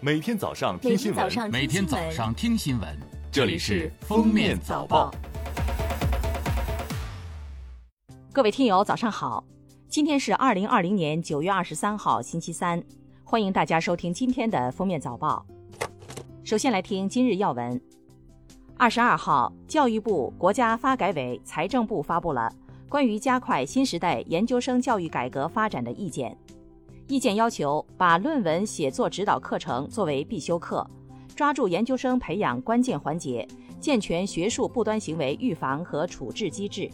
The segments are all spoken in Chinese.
每天早上听新闻，每天早上听新闻，这里是《封面早报》。各位听友，早上好！今天是二零二零年九月二十三号，星期三，欢迎大家收听今天的《封面早报》。首先来听今日要闻。二十二号，教育部、国家发改委、财政部发布了关于加快新时代研究生教育改革发展的意见。意见要求把论文写作指导课程作为必修课，抓住研究生培养关键环节，健全学术不端行为预防和处置机制，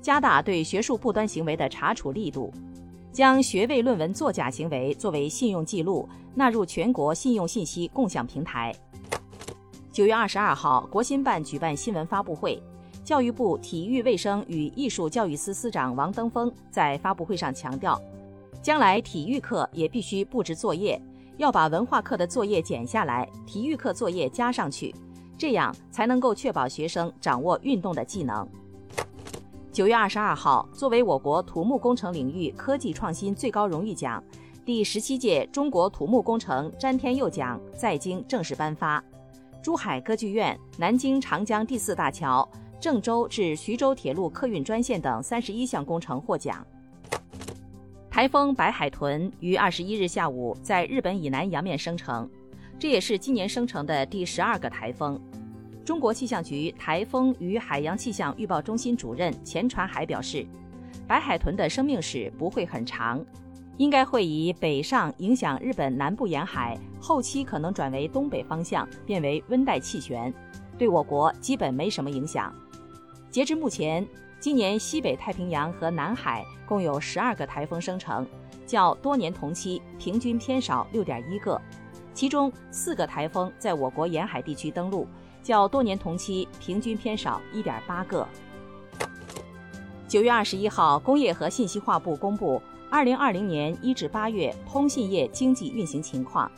加大对学术不端行为的查处力度，将学位论文作假行为作为信用记录纳入全国信用信息共享平台。九月二十二号，国新办举办新闻发布会，教育部体育卫生与艺术教育司司长王登峰在发布会上强调。将来体育课也必须布置作业，要把文化课的作业减下来，体育课作业加上去，这样才能够确保学生掌握运动的技能。九月二十二号，作为我国土木工程领域科技创新最高荣誉奖，第十七届中国土木工程詹天佑奖在京正式颁发，珠海歌剧院、南京长江第四大桥、郑州至徐州铁路客运专线等三十一项工程获奖。台风白海豚于二十一日下午在日本以南洋面生成，这也是今年生成的第十二个台风。中国气象局台风与海洋气象预报中心主任钱传海表示，白海豚的生命史不会很长，应该会以北上影响日本南部沿海，后期可能转为东北方向，变为温带气旋，对我国基本没什么影响。截至目前。今年西北太平洋和南海共有十二个台风生成，较多年同期平均偏少六点一个，其中四个台风在我国沿海地区登陆，较多年同期平均偏少一点八个。九月二十一号，工业和信息化部公布二零二零年一至八月通信业经济运行情况，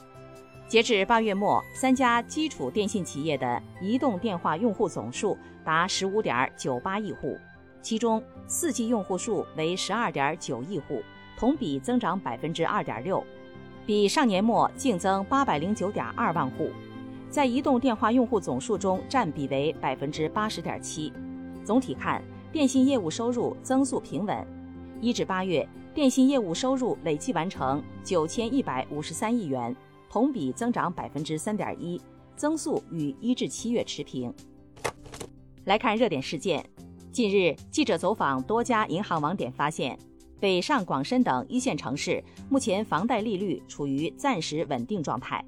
截至八月末，三家基础电信企业的移动电话用户总数达十五点九八亿户。其中，四 G 用户数为十二点九亿户，同比增长百分之二点六，比上年末净增八百零九点二万户，在移动电话用户总数中占比为百分之八十点七。总体看，电信业务收入增速平稳。一至八月，电信业务收入累计完成九千一百五十三亿元，同比增长百分之三点一，增速与一至七月持平。来看热点事件。近日，记者走访多家银行网点，发现北上广深等一线城市目前房贷利率处于暂时稳定状态，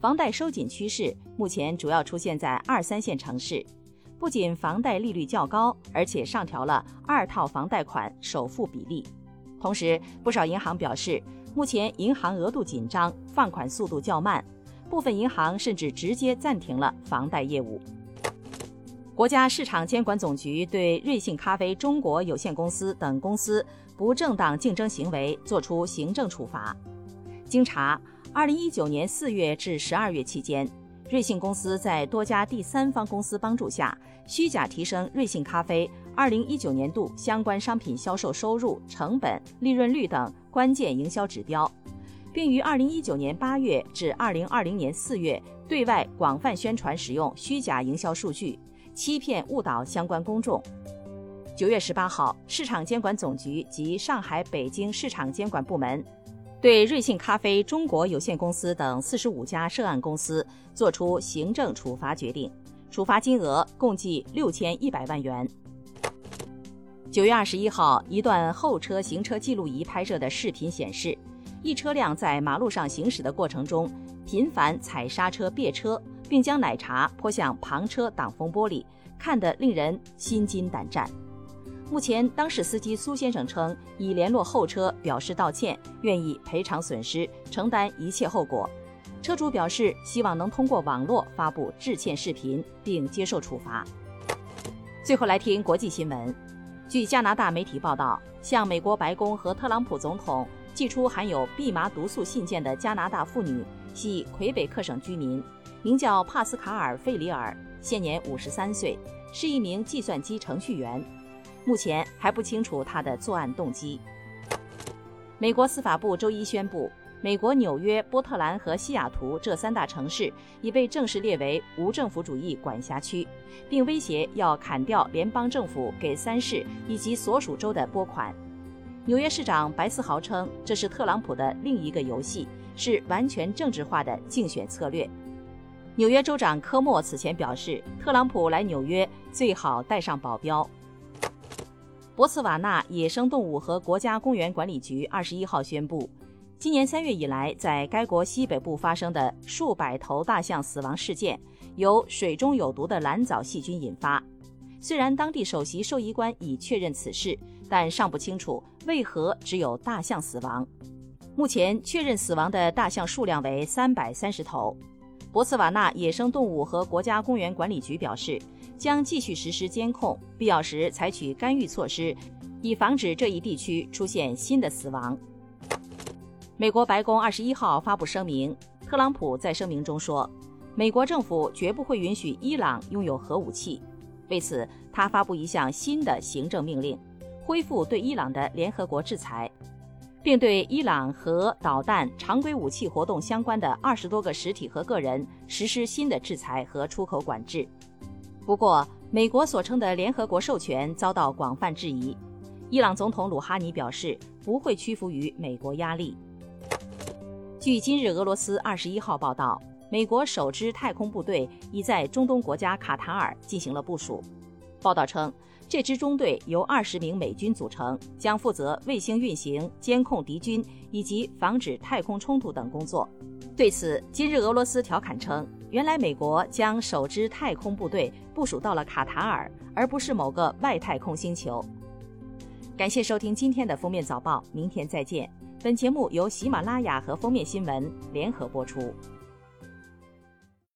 房贷收紧趋势目前主要出现在二三线城市。不仅房贷利率较高，而且上调了二套房贷款首付比例。同时，不少银行表示，目前银行额度紧张，放款速度较慢，部分银行甚至直接暂停了房贷业务。国家市场监管总局对瑞幸咖啡中国有限公司等公司不正当竞争行为作出行政处罚。经查，二零一九年四月至十二月期间，瑞幸公司在多家第三方公司帮助下，虚假提升瑞幸咖啡二零一九年度相关商品销售收入、成本、利润率等关键营销指标，并于二零一九年八月至二零二零年四月对外广泛宣传使用虚假营销数据。欺骗误导相关公众。九月十八号，市场监管总局及上海、北京市场监管部门对瑞幸咖啡中国有限公司等四十五家涉案公司作出行政处罚决定，处罚金额共计六千一百万元。九月二十一号，一段后车行车记录仪拍摄的视频显示，一车辆在马路上行驶的过程中频繁踩刹车别车。并将奶茶泼向旁车挡风玻璃，看得令人心惊胆战。目前，当事司机苏先生称已联络后车表示道歉，愿意赔偿损失，承担一切后果。车主表示希望能通过网络发布致歉视频，并接受处罚。最后来听国际新闻。据加拿大媒体报道，向美国白宫和特朗普总统寄出含有蓖麻毒素信件的加拿大妇女系魁北克省居民。名叫帕斯卡尔·费里尔，现年五十三岁，是一名计算机程序员。目前还不清楚他的作案动机。美国司法部周一宣布，美国纽约、波特兰和西雅图这三大城市已被正式列为无政府主义管辖区，并威胁要砍掉联邦政府给三市以及所属州的拨款。纽约市长白思豪称，这是特朗普的另一个游戏，是完全政治化的竞选策略。纽约州长科莫此前表示，特朗普来纽约最好带上保镖。博茨瓦纳野生动物和国家公园管理局二十一号宣布，今年三月以来，在该国西北部发生的数百头大象死亡事件，由水中有毒的蓝藻细菌引发。虽然当地首席兽医官已确认此事，但尚不清楚为何只有大象死亡。目前确认死亡的大象数量为三百三十头。博茨瓦纳野生动物和国家公园管理局表示。将继续实施监控，必要时采取干预措施，以防止这一地区出现新的死亡。美国白宫二十一号发布声明，特朗普在声明中说，美国政府绝不会允许伊朗拥有核武器。为此，他发布一项新的行政命令，恢复对伊朗的联合国制裁，并对伊朗核导弹常规武器活动相关的二十多个实体和个人实施新的制裁和出口管制。不过，美国所称的联合国授权遭到广泛质疑。伊朗总统鲁哈尼表示不会屈服于美国压力。据今日俄罗斯二十一号报道，美国首支太空部队已在中东国家卡塔尔进行了部署。报道称，这支中队由二十名美军组成，将负责卫星运行、监控敌军以及防止太空冲突等工作。对此，今日俄罗斯调侃称。原来美国将首支太空部队部署到了卡塔尔，而不是某个外太空星球。感谢收听今天的封面早报，明天再见。本节目由喜马拉雅和封面新闻联合播出。